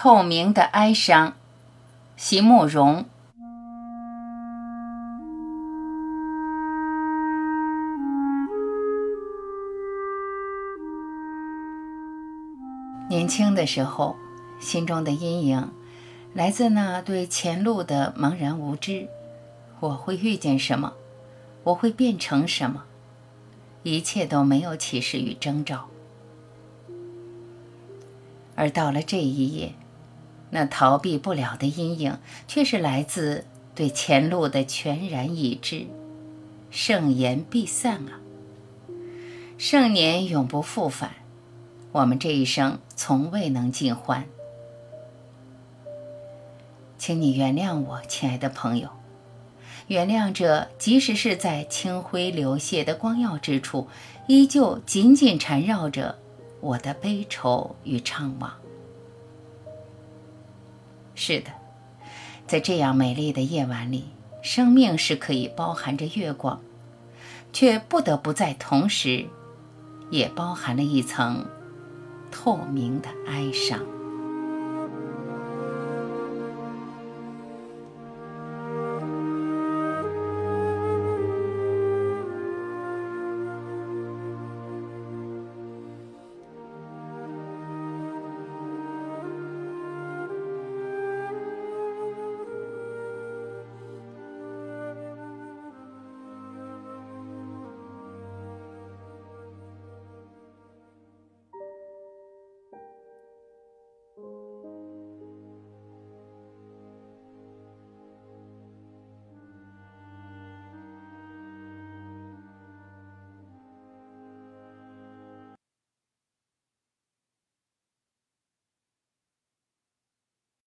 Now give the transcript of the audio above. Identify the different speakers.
Speaker 1: 透明的哀伤，席慕容。年轻的时候，心中的阴影来自那对前路的茫然无知。我会遇见什么？我会变成什么？一切都没有启示与征兆。而到了这一夜，那逃避不了的阴影，却是来自对前路的全然已知。盛筵必散啊，盛年永不复返，我们这一生从未能尽欢。请你原谅我，亲爱的朋友，原谅这即使是在清辉流泻的光耀之处，依旧紧紧缠绕着。我的悲愁与怅惘。是的，在这样美丽的夜晚里，生命是可以包含着月光，却不得不在同时，也包含了一层透明的哀伤。